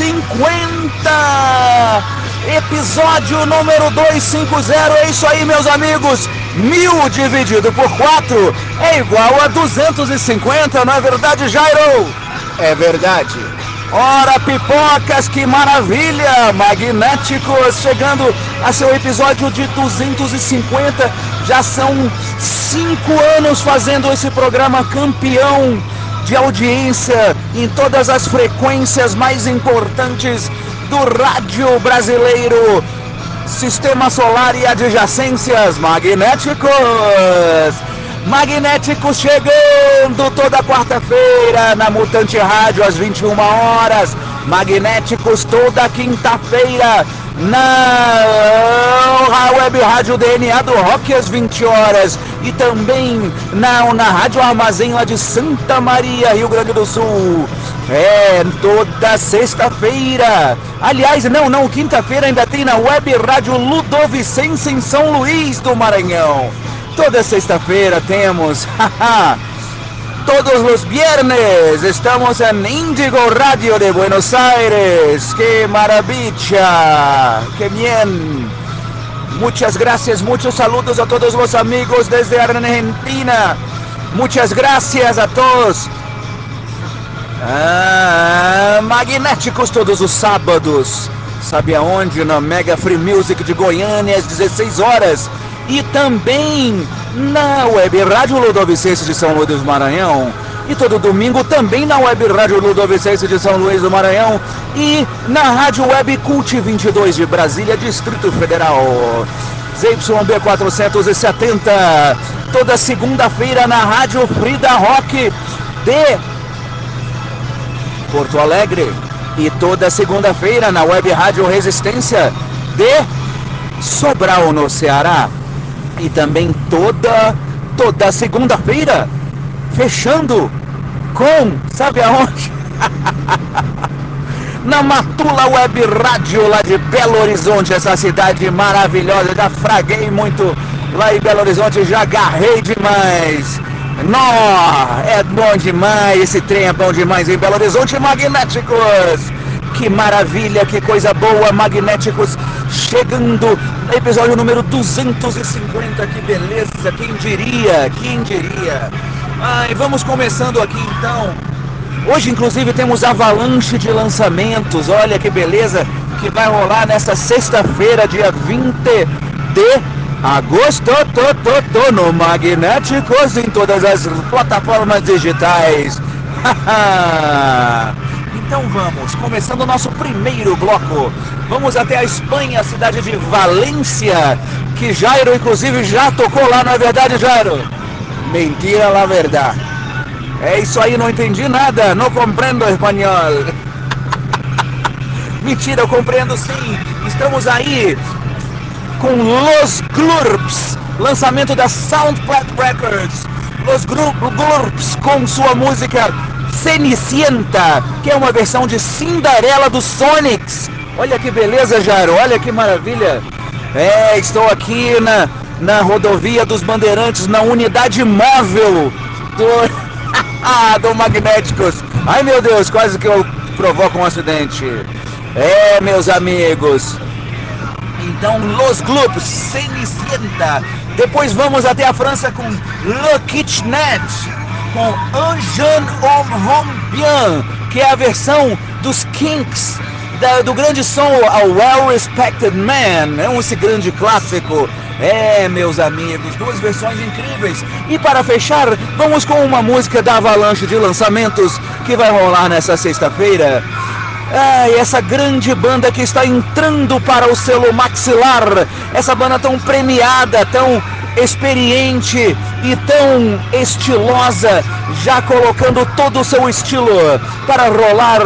250! Episódio número 250, é isso aí, meus amigos! Mil dividido por 4 é igual a 250, não é verdade, Jairo? É verdade. Ora, pipocas, que maravilha! Magnéticos chegando a seu episódio de 250. Já são cinco anos fazendo esse programa campeão de audiência em todas as frequências mais importantes do rádio brasileiro. Sistema solar e adjacências magnéticos. Magnéticos chegando toda quarta-feira na Mutante Rádio às 21 horas. Magnéticos toda quinta-feira na Web Rádio DNA do Rock às 20 horas e também na, na Rádio Armazém lá de Santa Maria, Rio Grande do Sul. É, toda sexta-feira. Aliás, não, não, quinta-feira ainda tem na Web Rádio Ludovicense em São Luís do Maranhão. Toda sexta-feira temos, todos los viernes estamos en Indigo Radio de Buenos Aires. ¡Qué maravilla! ¡Qué bien! Muchas gracias, muchos saludos a todos los amigos desde Argentina. Muchas gracias a todos. Ah, magnéticos todos os sábados. Sabe aonde? Na Mega Free Music de Goiânia às 16 horas. E também na Web Rádio Ludovicense de São Luís do Maranhão. E todo domingo também na Web Rádio Ludovicense de São Luís do Maranhão. E na Rádio Web Cult 22 de Brasília, Distrito Federal. ZYB 470. Toda segunda-feira na Rádio Frida Rock de Porto Alegre. E toda segunda-feira na Web Rádio Resistência de Sobral, no Ceará. E também toda, toda segunda-feira, fechando com, sabe aonde? Na Matula Web Rádio, lá de Belo Horizonte, essa cidade maravilhosa. Já fraguei muito lá em Belo Horizonte, já agarrei demais. Nó, é bom demais, esse trem é bom demais em Belo Horizonte, magnéticos. Que maravilha, que coisa boa, magnéticos chegando episódio número 250, que beleza, quem diria, quem diria. Ai, vamos começando aqui então. Hoje, inclusive, temos avalanche de lançamentos. Olha que beleza que vai rolar nessa sexta-feira, dia 20 de agosto. Tô, tô, tô, no Magnéticos em todas as plataformas digitais. então vamos, começando o nosso primeiro bloco. Vamos até a Espanha, a cidade de Valência, que Jairo, inclusive, já tocou lá, não é verdade, Jairo? Mentira, la verdade. É isso aí, não entendi nada, não compreendo espanhol. Mentira, eu compreendo sim. Estamos aí com Los Glurps, lançamento da Soundplat Records. Los Glurps com sua música Cenicienta, que é uma versão de Cinderela dos Sonics. Olha que beleza, Jairo, olha que maravilha. É, estou aqui na, na rodovia dos Bandeirantes, na unidade móvel do. Do Magnéticos. Ai meu Deus, quase que eu provoco um acidente. É, meus amigos. Então, Los Globos, Cenicienta. Depois vamos até a França com Le Kitchenet. com Jeune Homme Bien, que é a versão dos Kinks da, do grande som A Well Respected Man, é um esse grande clássico. É, meus amigos, duas versões incríveis. E para fechar, vamos com uma música da avalanche de lançamentos que vai rolar nessa sexta-feira. Ah, essa grande banda que está entrando para o selo maxilar, essa banda tão premiada, tão experiente e tão estilosa, já colocando todo o seu estilo para rolar,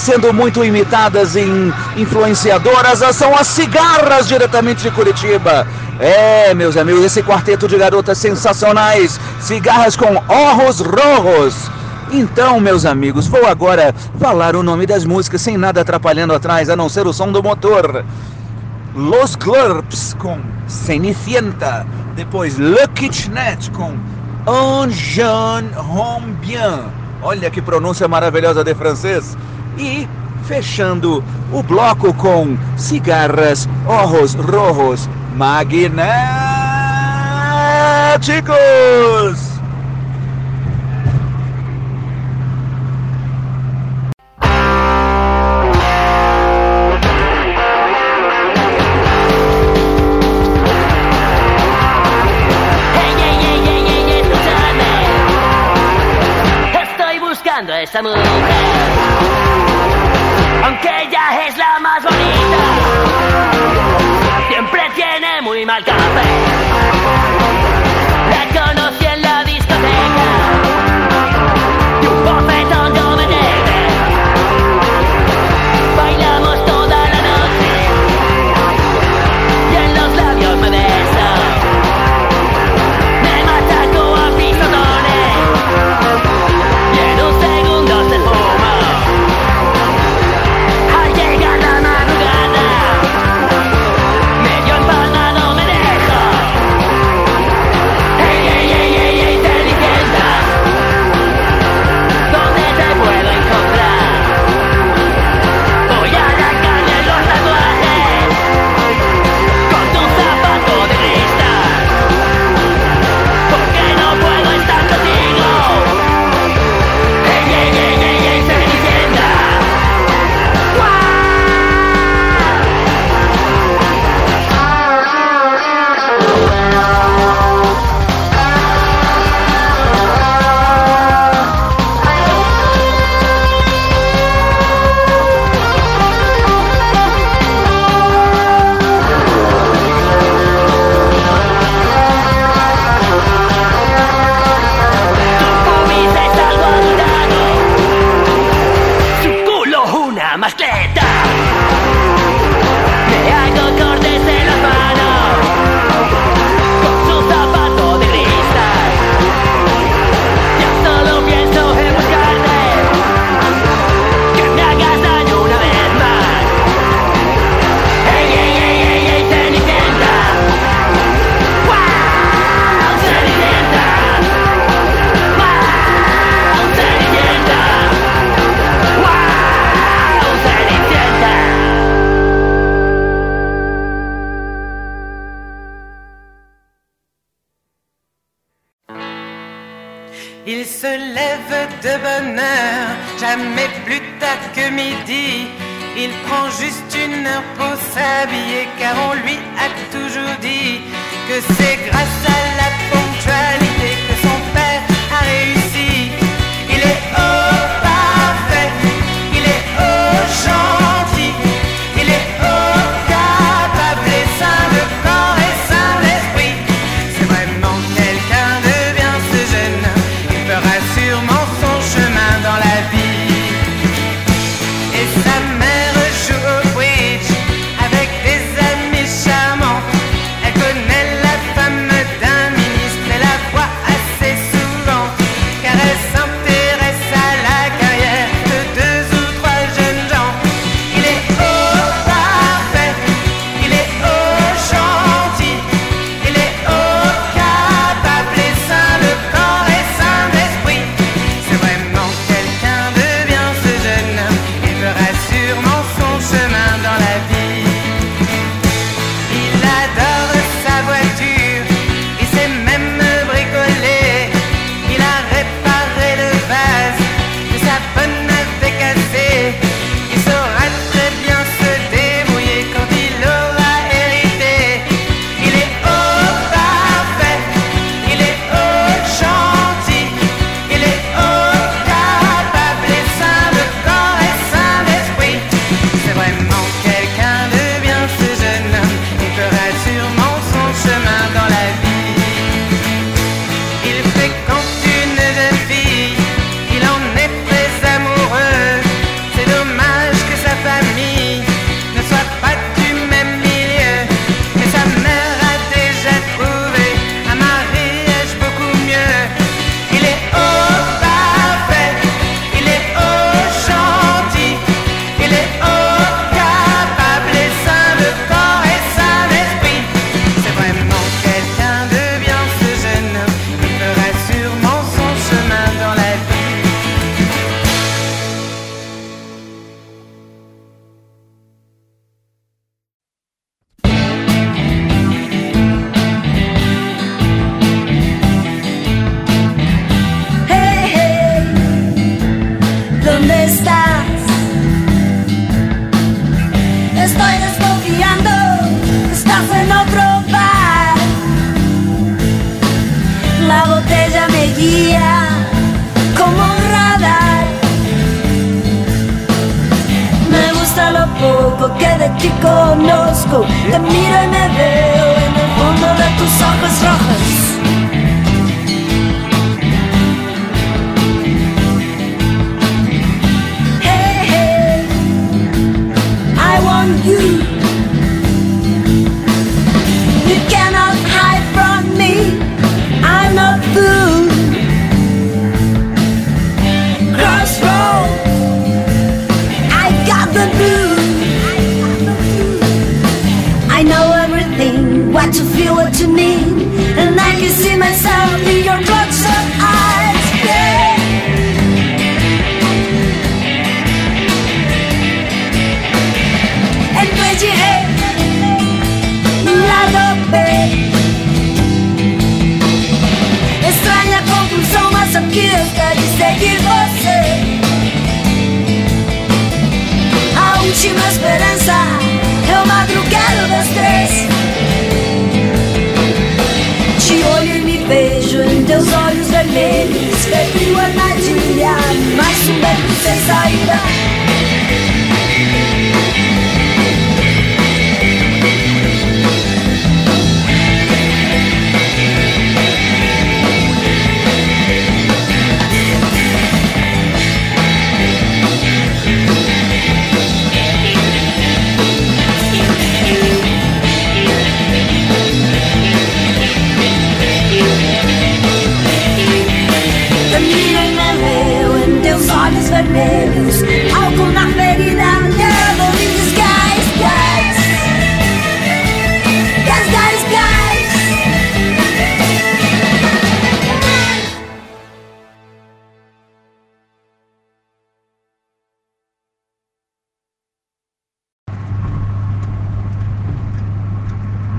sendo muito imitadas em influenciadoras, são as cigarras diretamente de Curitiba. É, meus amigos, esse quarteto de garotas sensacionais, cigarras com orros rojos. Então, meus amigos, vou agora falar o nome das músicas sem nada atrapalhando atrás, a não ser o som do motor. Los Glurps com Cenicienta. Depois Le Kitchenet com Un Jean Homme Bien. Olha que pronúncia maravilhosa de francês. E fechando o bloco com Cigarras Ojos Rojos Magnéticos. Aunque ella es la más bonita, siempre tiene muy mal café.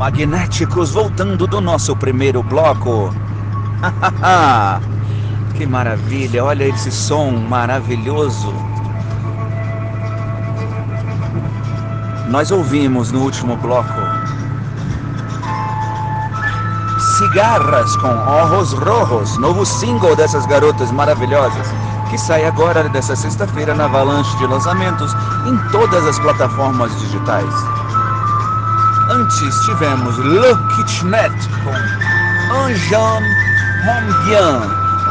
Magnéticos voltando do nosso primeiro bloco. que maravilha, olha esse som maravilhoso. Nós ouvimos no último bloco Cigarras com Ojos Rojos, novo single dessas garotas maravilhosas, que sai agora dessa sexta-feira na avalanche de lançamentos em todas as plataformas digitais. Antes tivemos Le Kitchenet com Anjan Hombian.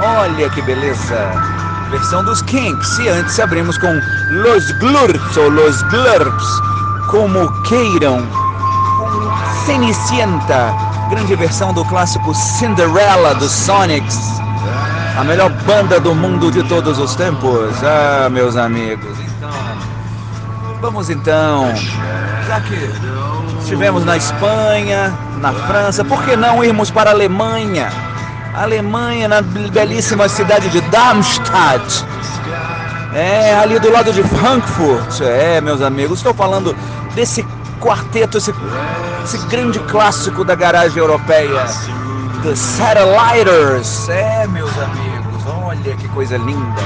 Olha que beleza! Versão dos Kinks. E antes abrimos com Los Glurps ou Los Glurps, como queiram, com Cenicienta, grande versão do clássico Cinderella dos Sonics. A melhor banda do mundo de todos os tempos. Ah, meus amigos. Então, vamos então, já que Estivemos na Espanha, na França, por que não irmos para a Alemanha? A Alemanha, na belíssima cidade de Darmstadt. É, ali do lado de Frankfurt. É, meus amigos, estou falando desse quarteto, esse, esse grande clássico da garagem europeia. The Satelliters. É, meus amigos, olha que coisa linda.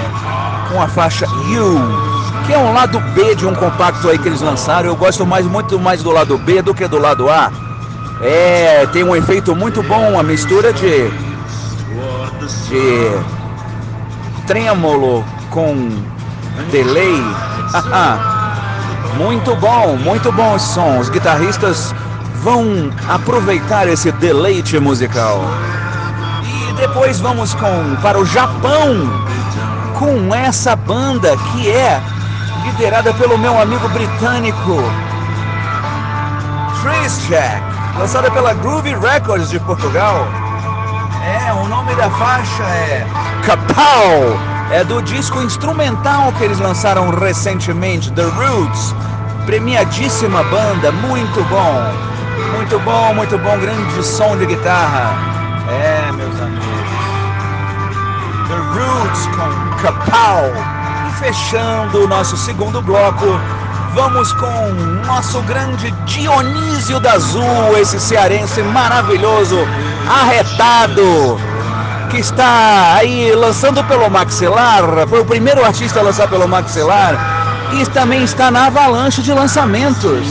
Com a faixa You que é um lado B de um compacto aí que eles lançaram. Eu gosto mais muito mais do lado B do que do lado A. É, tem um efeito muito bom, a mistura de de trêmulo com delay. muito bom, muito bom esse som. Os guitarristas vão aproveitar esse deleite musical. E depois vamos com para o Japão com essa banda que é liderada pelo meu amigo britânico Trace Jack, lançada pela Groovy Records de Portugal. É, o nome da faixa é Capau. É do disco instrumental que eles lançaram recentemente, The Roots. Premiadíssima banda, muito bom. Muito bom, muito bom, grande som de guitarra. É, meus amigos. The Roots com Capau. Fechando o nosso segundo bloco, vamos com nosso grande Dionísio da Azul, esse cearense maravilhoso, arretado. que está aí lançando pelo maxilar, foi o primeiro artista a lançar pelo maxilar e também está na avalanche de lançamentos.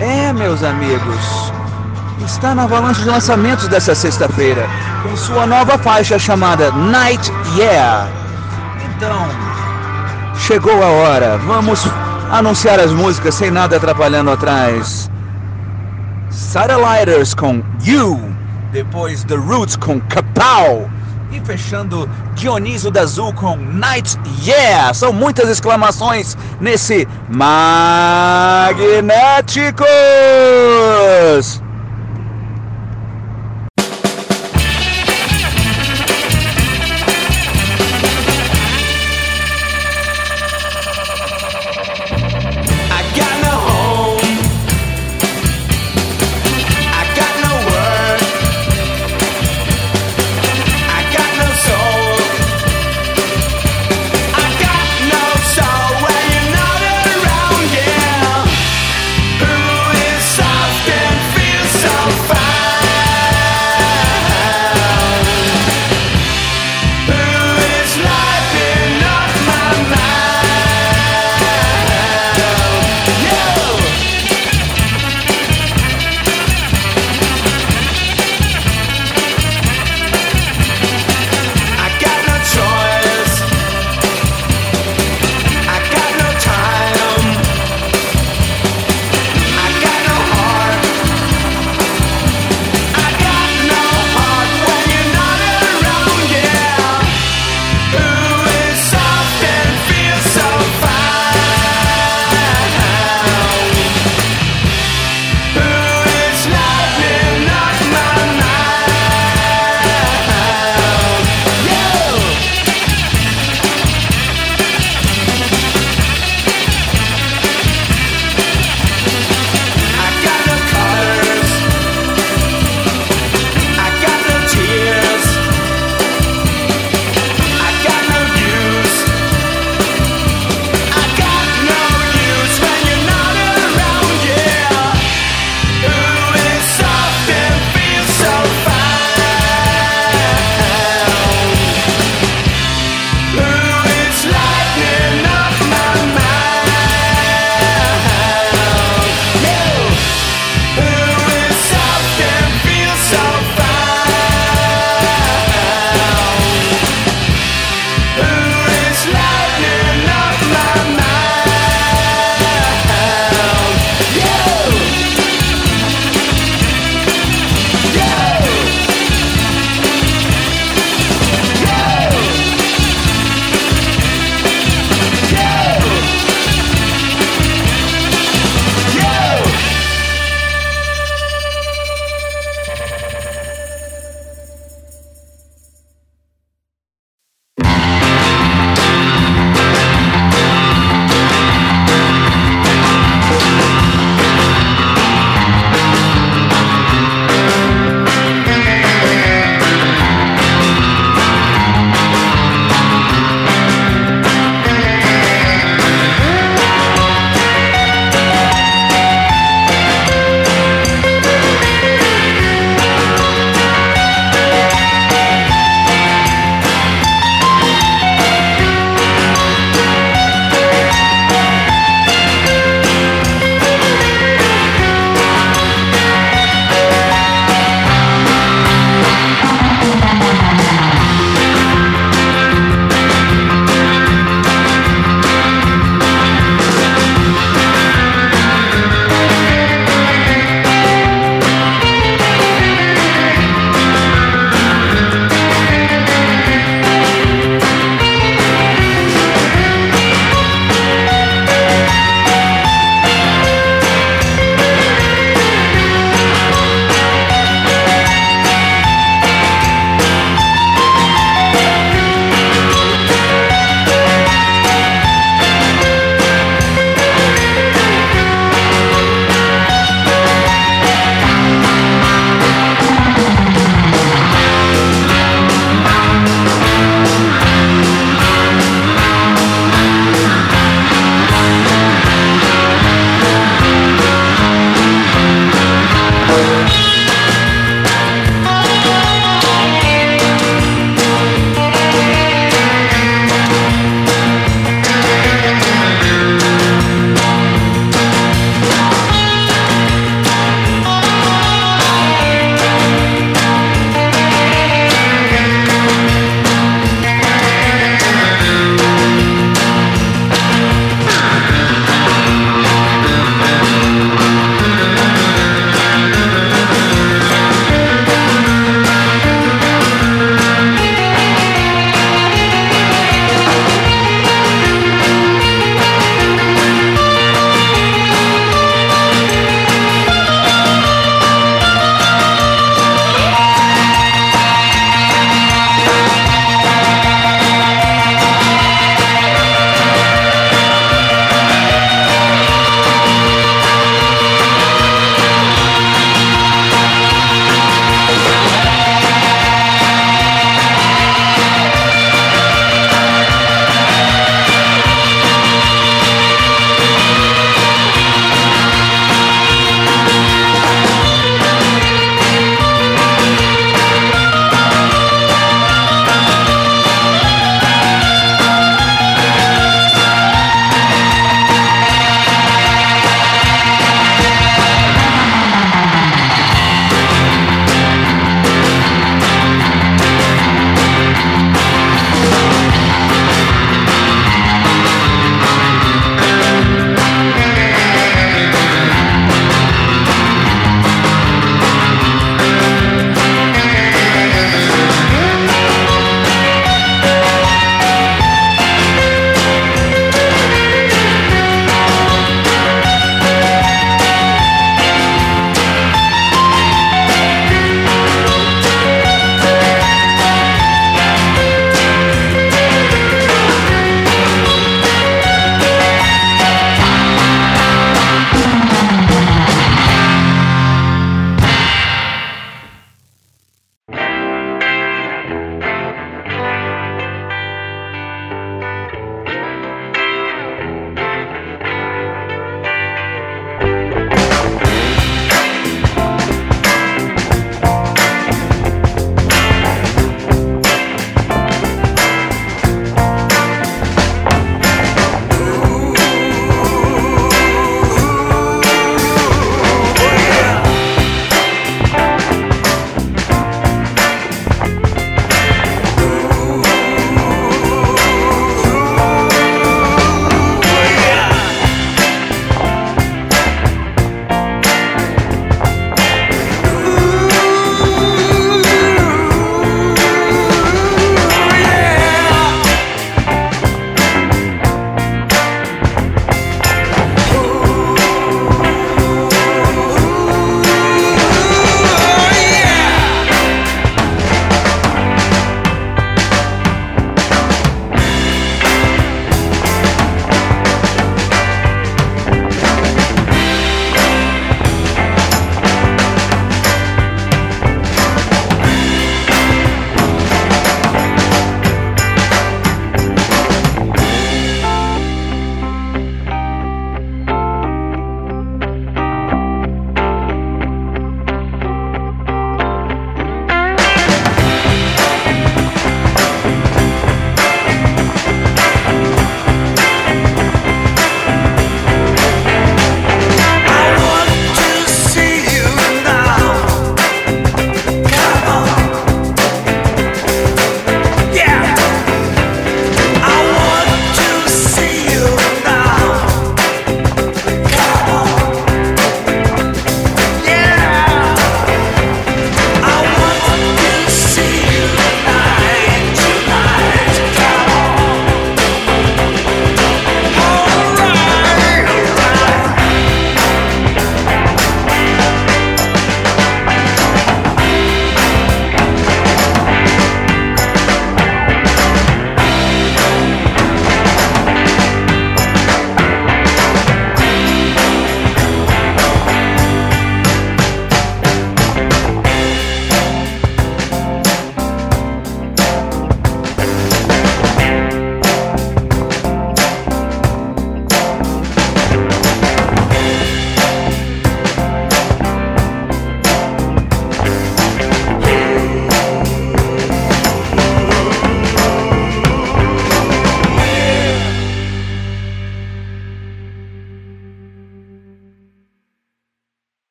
É, meus amigos, está na avalanche de lançamentos dessa sexta-feira, com sua nova faixa chamada Night Yeah. Então, chegou a hora, vamos anunciar as músicas sem nada atrapalhando atrás. Satellighters com You, depois The Roots com Kapow e fechando Dioniso da Azul com Night Yeah. São muitas exclamações nesse Magnéticos.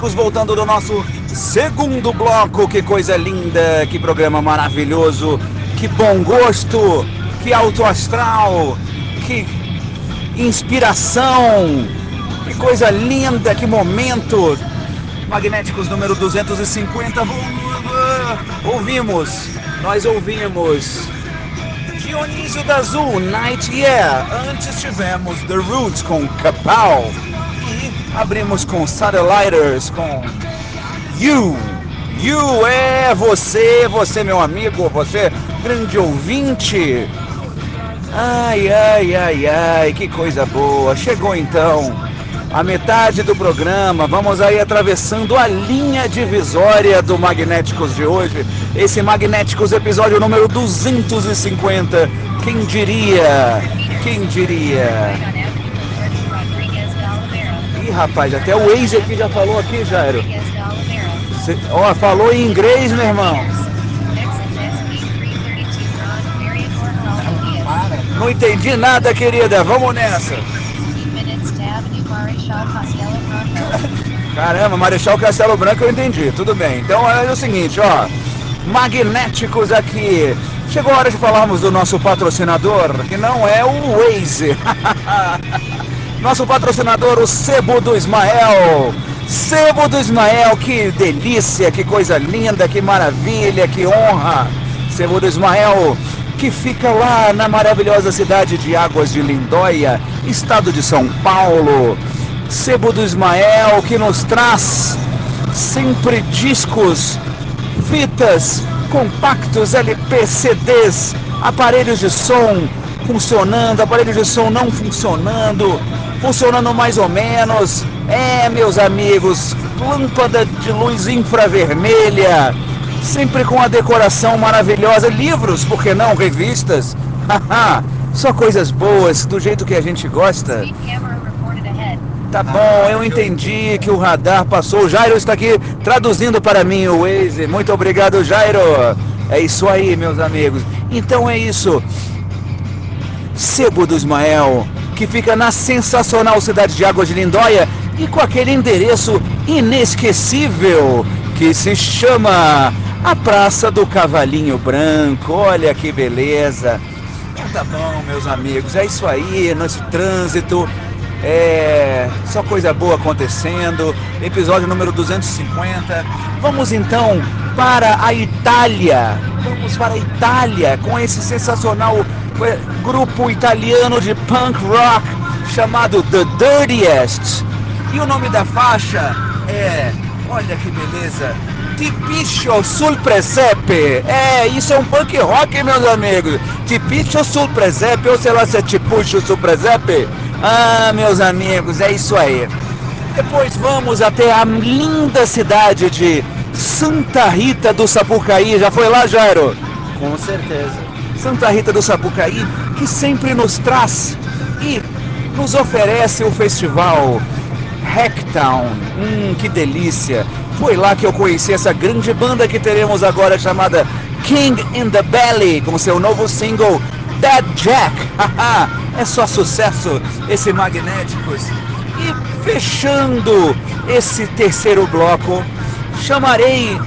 Magnéticos voltando do nosso segundo bloco. Que coisa linda, que programa maravilhoso, que bom gosto, que alto astral, que inspiração, que coisa linda, que momento. Magnéticos número 250. Ouvimos, nós ouvimos Dionísio da Azul, Night Yeah. Antes tivemos The Roots com Capal. Abrimos com Satelliters com You. You é você, você meu amigo, você grande ouvinte. Ai, ai, ai, ai, que coisa boa. Chegou então a metade do programa. Vamos aí atravessando a linha divisória do Magnéticos de hoje. Esse Magnéticos episódio número 250. Quem diria? Quem diria? Rapaz, até o Waze aqui já falou aqui, Jairo. Cê- Ó, falou em inglês, meu irmão. Não entendi nada, querida. Vamos nessa. Caramba, Marechal Castelo Branco eu entendi, tudo bem. Então é o seguinte, ó. Magnéticos aqui. Chegou a hora de falarmos do nosso patrocinador, que não é o Waze. nosso patrocinador, o Sebo do Ismael. Sebo do Ismael, que delícia, que coisa linda, que maravilha, que honra. Sebo do Ismael, que fica lá na maravilhosa cidade de Águas de Lindóia, estado de São Paulo. Sebo do Ismael, que nos traz sempre discos, fitas, compactos, LP, CDs, aparelhos de som funcionando, aparelhos de som não funcionando, funcionando mais ou menos. É, meus amigos, lâmpada de luz infravermelha, sempre com a decoração maravilhosa, livros, por que não, revistas? Haha, Só coisas boas, do jeito que a gente gosta. Tá bom, eu entendi que o radar passou. O Jairo está aqui traduzindo para mim o Waze. Muito obrigado, Jairo. É isso aí, meus amigos. Então é isso. Sebo do Ismael, que fica na sensacional cidade de Águas de Lindóia e com aquele endereço inesquecível que se chama a Praça do Cavalinho Branco. Olha que beleza. Então tá bom, meus amigos, é isso aí, nosso trânsito. É só coisa boa acontecendo. Episódio número 250. Vamos então para a Itália. Vamos para a Itália com esse sensacional grupo italiano de punk rock chamado The Dirtiest. E o nome da faixa é, olha que beleza, Tipicho sul presepe. É, isso é um punk rock, meus amigos. Tipicho sul presepe, ou sei lá se é tipucho sul presepe. Ah, meus amigos, é isso aí. Depois vamos até a linda cidade de Santa Rita do Sapucaí. Já foi lá, Jairo? Com certeza. Santa Rita do Sapucaí, que sempre nos traz e nos oferece o festival Hacktown. Hum, que delícia! Foi lá que eu conheci essa grande banda que teremos agora chamada King in the Belly, com seu novo single Dead Jack. É só sucesso esse Magnéticos. E fechando esse terceiro bloco, chamarei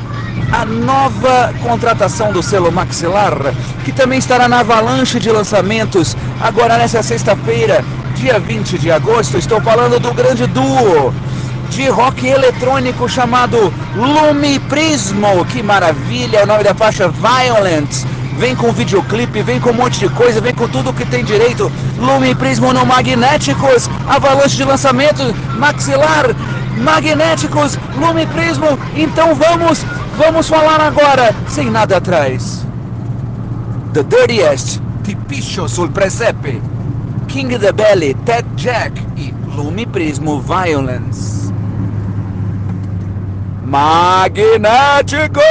a nova contratação do selo Maxilar, que também estará na avalanche de lançamentos agora nessa sexta-feira, dia 20 de agosto. Estou falando do grande duo de rock eletrônico chamado Lumi Prismo. Que maravilha! O nome da faixa Violent. Vem com videoclipe, vem com um monte de coisa, vem com tudo que tem direito. Lumi Prismo no Magnéticos, avalanche de lançamentos, Maxilar, Magnéticos, Lumi Prismo. Então vamos, vamos falar agora, sem nada atrás. The Dirtiest, Tipicho sul Presepe, King the Belly, Ted Jack e Lumi Prismo Violence. Magnéticos!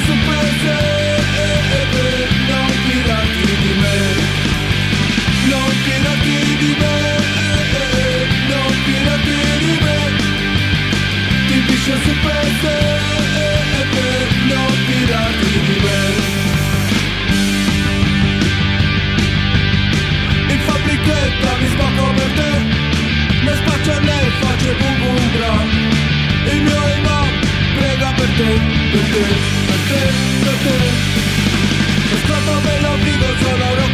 questo paese eh, eh, eh, non tirati di me. Non tirati di me non tirati di me. Ti piscio su paese non tirati di me. In fabbrichetta mi sbocco per te spaccio a lei faccio boom boom il mio imam prega per te, per te. Estropa me lo solo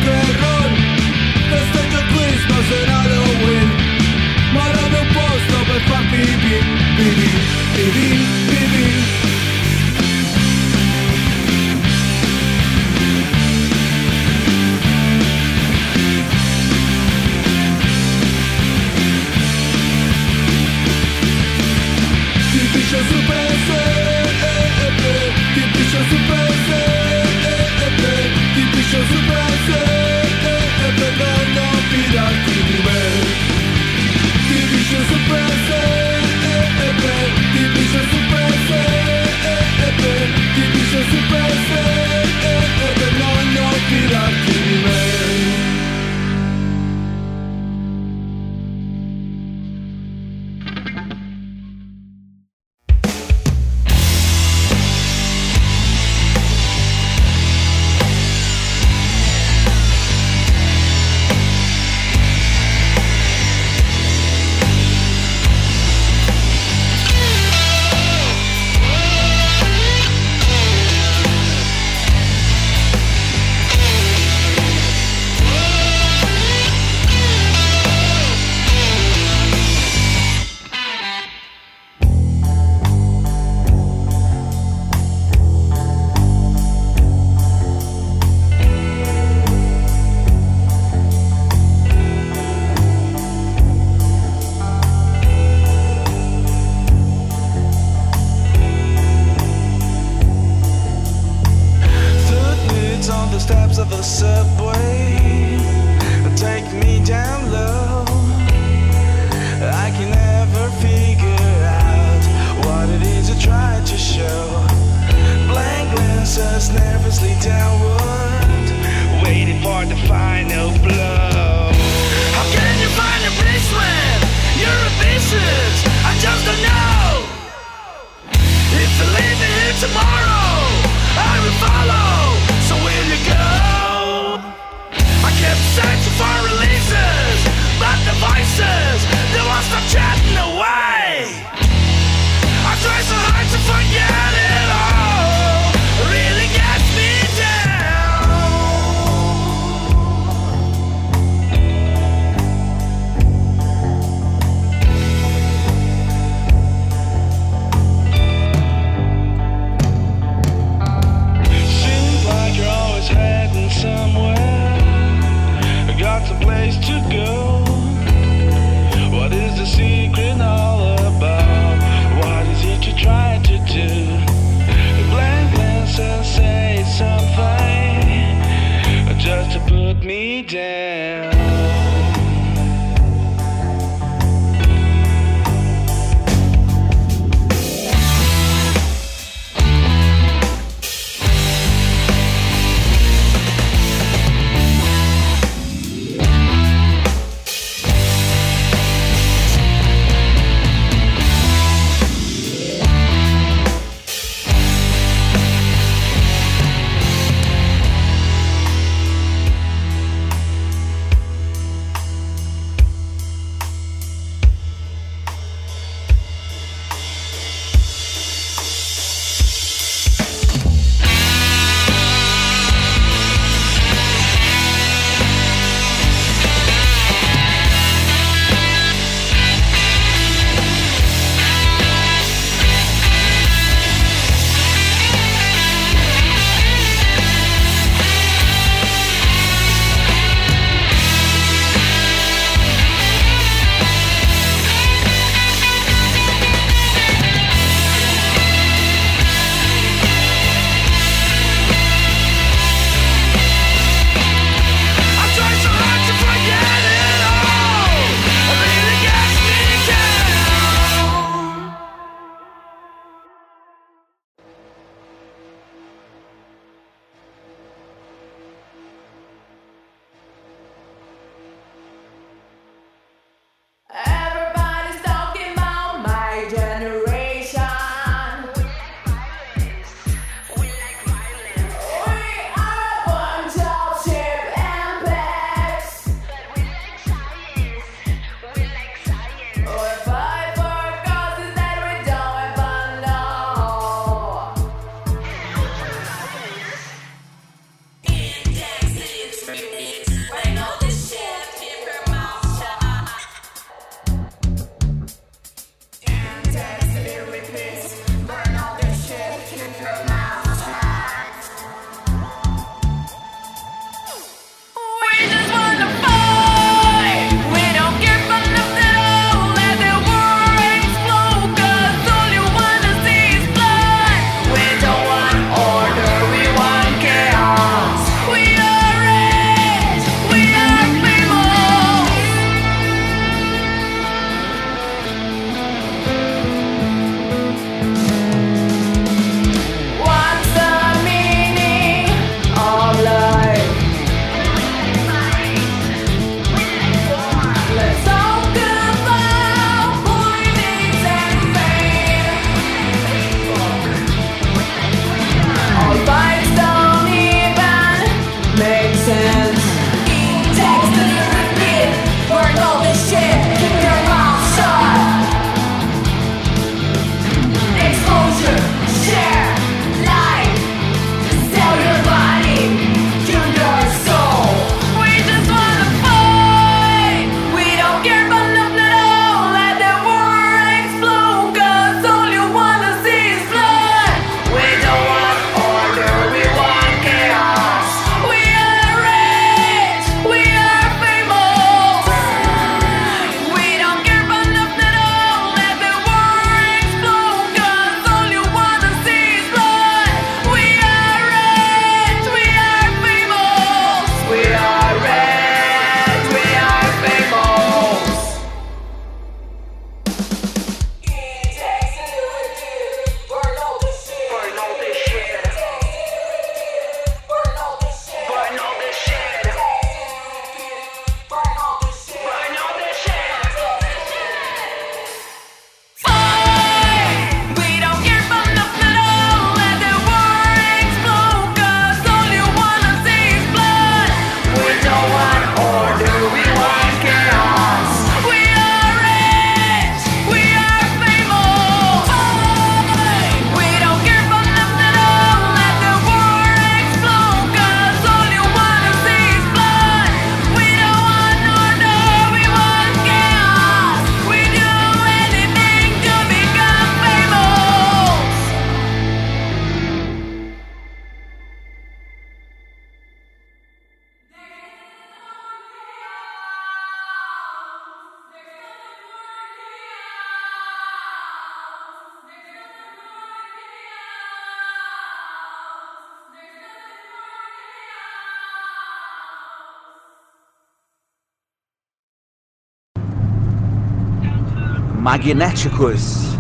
Magnéticos.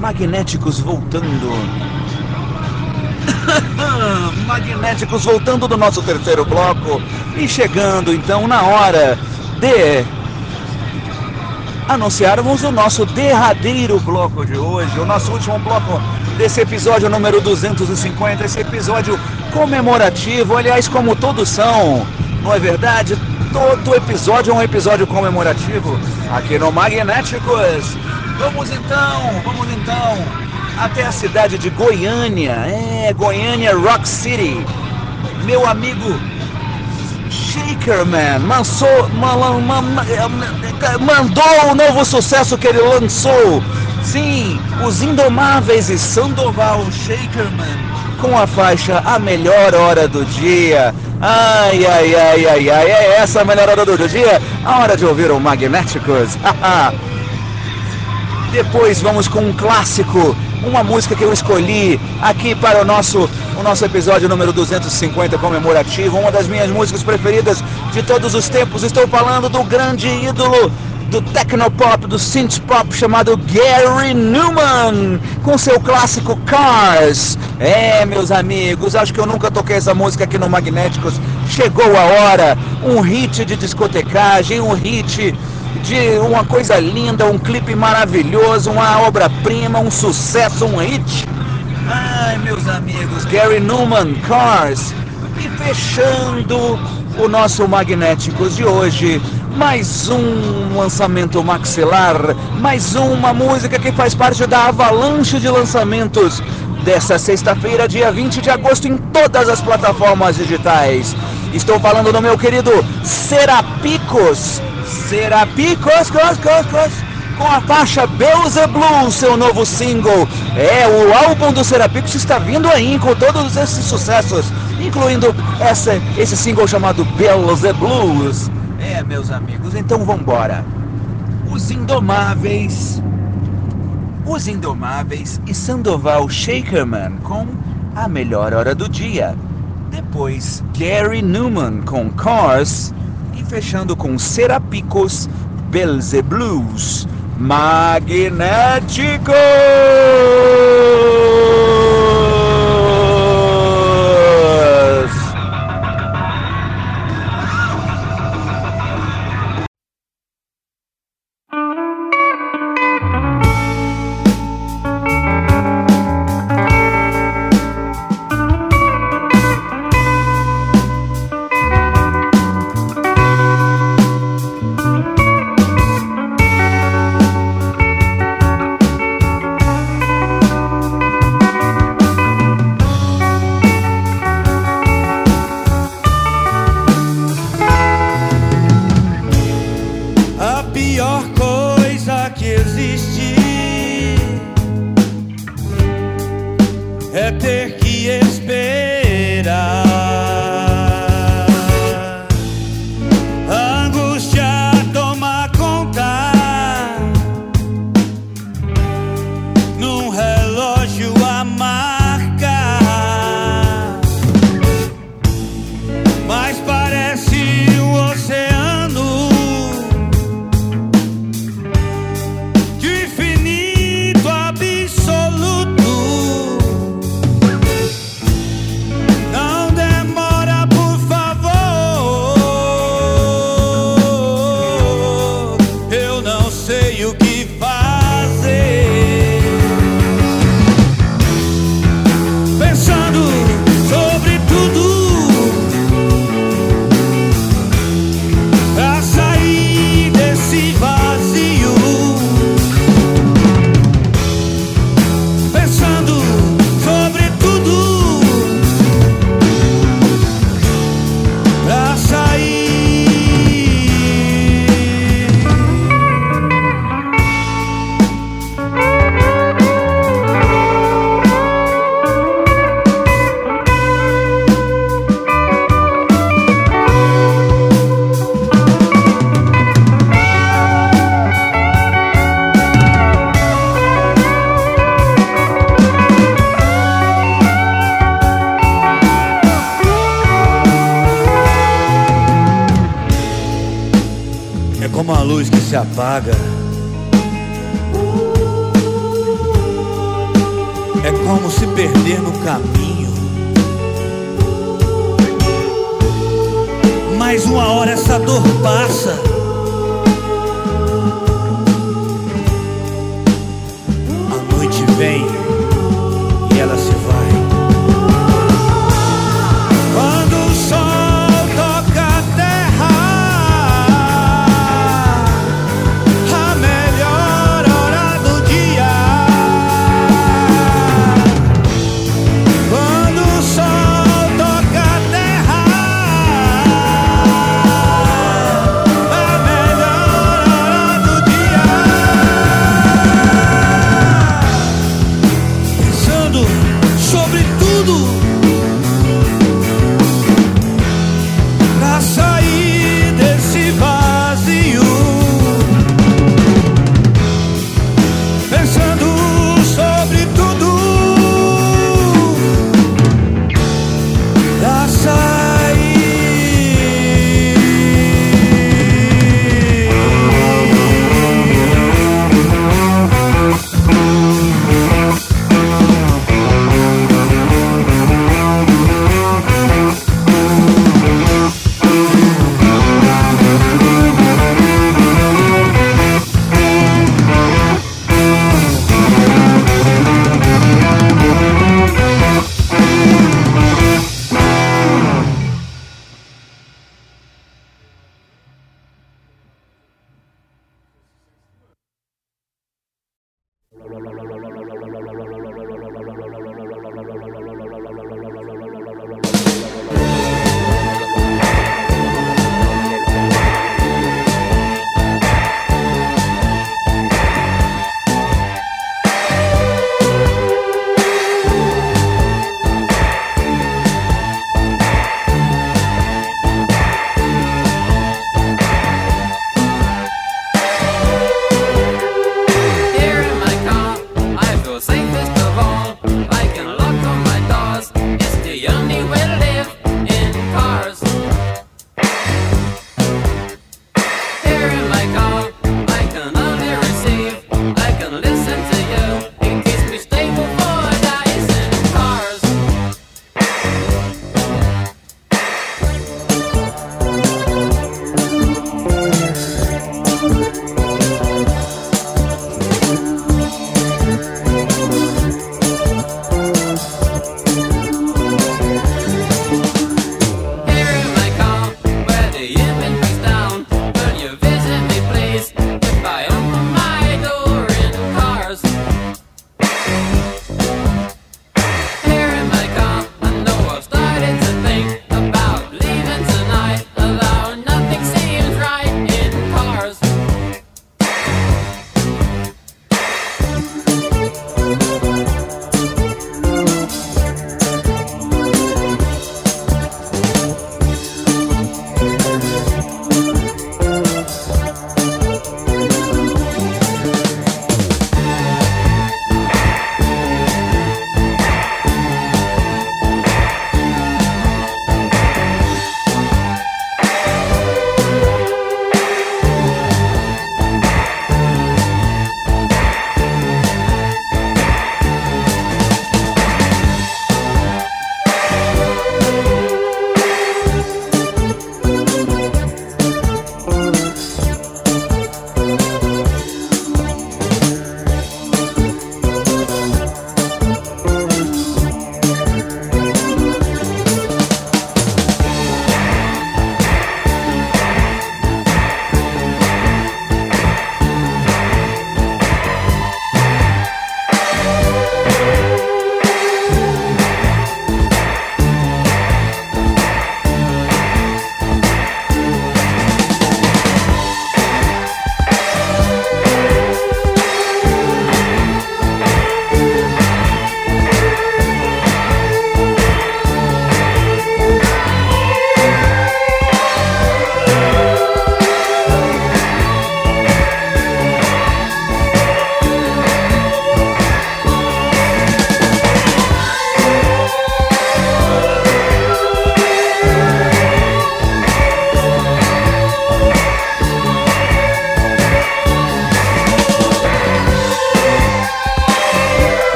Magnéticos voltando. Magnéticos voltando do nosso terceiro bloco e chegando então na hora de anunciarmos o nosso derradeiro bloco de hoje, o nosso último bloco desse episódio número 250, esse episódio comemorativo, aliás, como todos são, não é verdade? Todo episódio é um episódio comemorativo aqui no Magnéticos. Vamos então, vamos então até a cidade de Goiânia, é, Goiânia Rock City. Meu amigo Shakerman lançou, ma- ma- ma- ma- mandou o novo sucesso que ele lançou. Sim, os Indomáveis e Sandoval Shakerman com a faixa A Melhor Hora do Dia. Ai, ai, ai, ai, ai, é essa a melhor hora do dia? A hora de ouvir o Magnéticos. Depois vamos com um clássico, uma música que eu escolhi aqui para o nosso, o nosso episódio número 250 comemorativo, uma das minhas músicas preferidas de todos os tempos. Estou falando do grande ídolo do technopop, do synth pop chamado Gary Newman, com seu clássico Cars. É, meus amigos, acho que eu nunca toquei essa música aqui no Magnéticos. Chegou a hora, um hit de discotecagem, um hit de uma coisa linda, um clipe maravilhoso, uma obra-prima, um sucesso, um hit. Ai, meus amigos, Gary Newman, Cars. E fechando o nosso Magnéticos de hoje, mais um lançamento maxilar, mais uma música que faz parte da avalanche de lançamentos dessa sexta-feira, dia 20 de agosto, em todas as plataformas digitais. Estou falando do meu querido Serapicos. Serapicos, cos, cos, cos, com a faixa Beelzebub, seu novo single. É, o álbum do Serapicos está vindo aí com todos esses sucessos, incluindo essa, esse single chamado Beelzebub. É, meus amigos, então vambora. Os Indomáveis. Os Indomáveis e Sandoval Shakerman com A Melhor Hora do Dia. Depois, Gary Newman com Cars. E fechando com Serapicos, Belzeblues. Magnéticos! É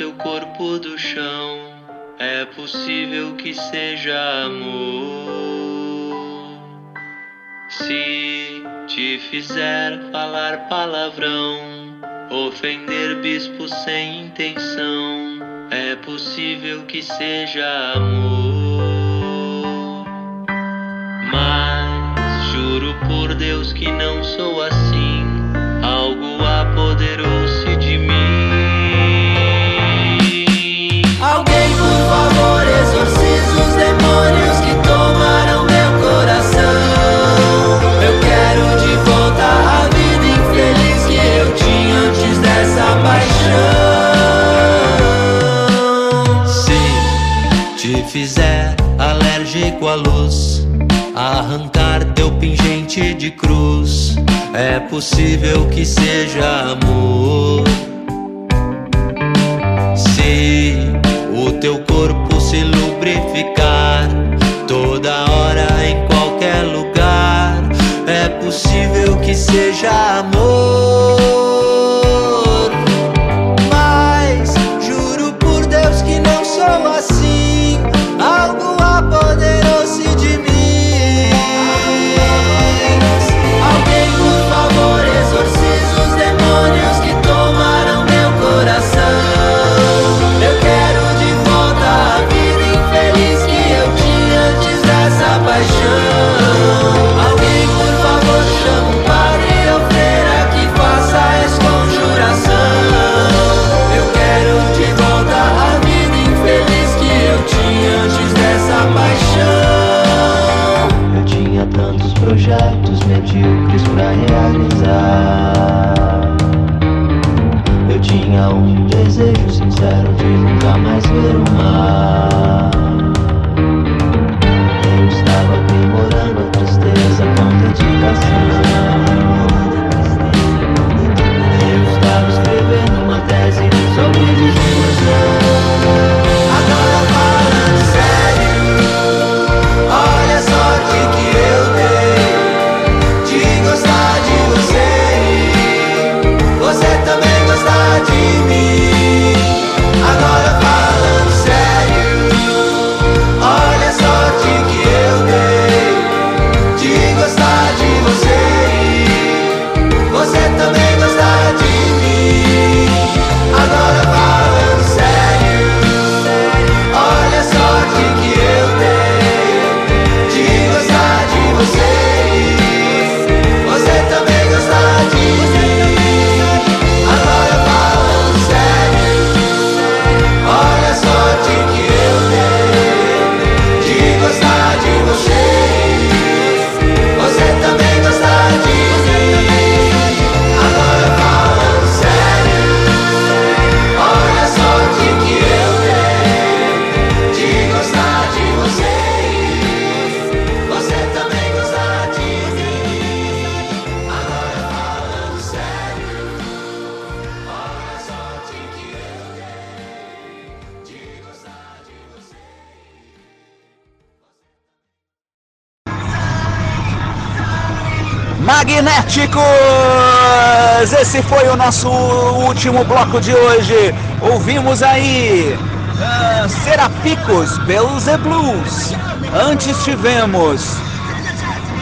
seu corpo do chão, é possível que seja amor. Se te fizer falar palavrão, ofender bispo sem intenção, é possível que seja amor. Mas juro por Deus que não sou assim. Arrancar teu pingente de cruz, é possível que seja amor. Se o teu corpo se lubrificar toda hora em qualquer lugar, é possível que seja amor. Medíocres pra realizar. Eu tinha um desejo sincero de nunca mais ver o mar. Eu estava aprimorando a tristeza com dedicação. Magnéticos! Esse foi o nosso último bloco de hoje. Ouvimos aí ah, Serapicos, Bells Blues. Antes tivemos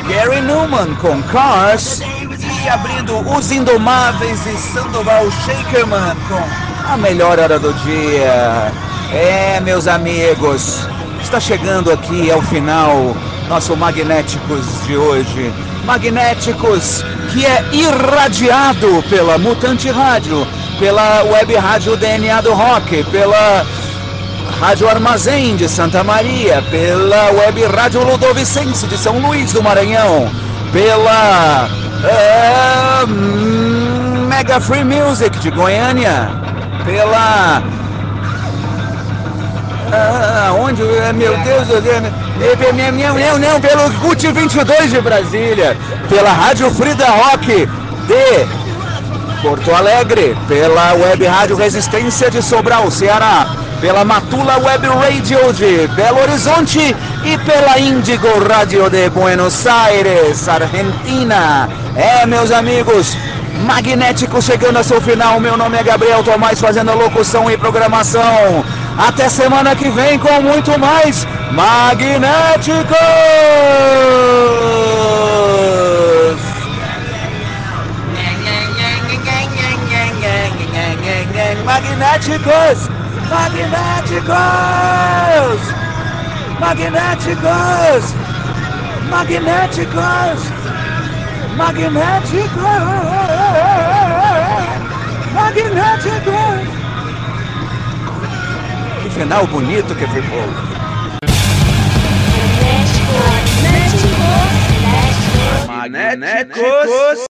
Gary Newman com Cars e abrindo Os Indomáveis e Sandoval Shakerman com A Melhor Hora do Dia. É, meus amigos, está chegando aqui ao final nosso Magnéticos de hoje. Magnéticos que é irradiado pela Mutante Rádio, pela Web Rádio DNA do Rock, pela Rádio Armazém de Santa Maria, pela Web Rádio Ludovicense de São Luís do Maranhão, pela é, Mega Free Music de Goiânia, pela ah, onde? Meu Deus, meu Deus. Meu, meu, meu, não, pelo CUT 22 de Brasília, pela Rádio Frida Rock de Porto Alegre, pela Web Rádio Resistência de Sobral, Ceará, pela Matula Web Radio de Belo Horizonte e pela Indigo Radio de Buenos Aires, Argentina. É, meus amigos, Magnético chegando ao seu final. Meu nome é Gabriel Tomás, fazendo a locução e programação. Até semana que vem com muito mais Magnéticos! Magnéticos! Magnéticos! Magnéticos! Magnéticos! Magnéticos! Magnéticos! Final bonito que ficou! Magnéticos.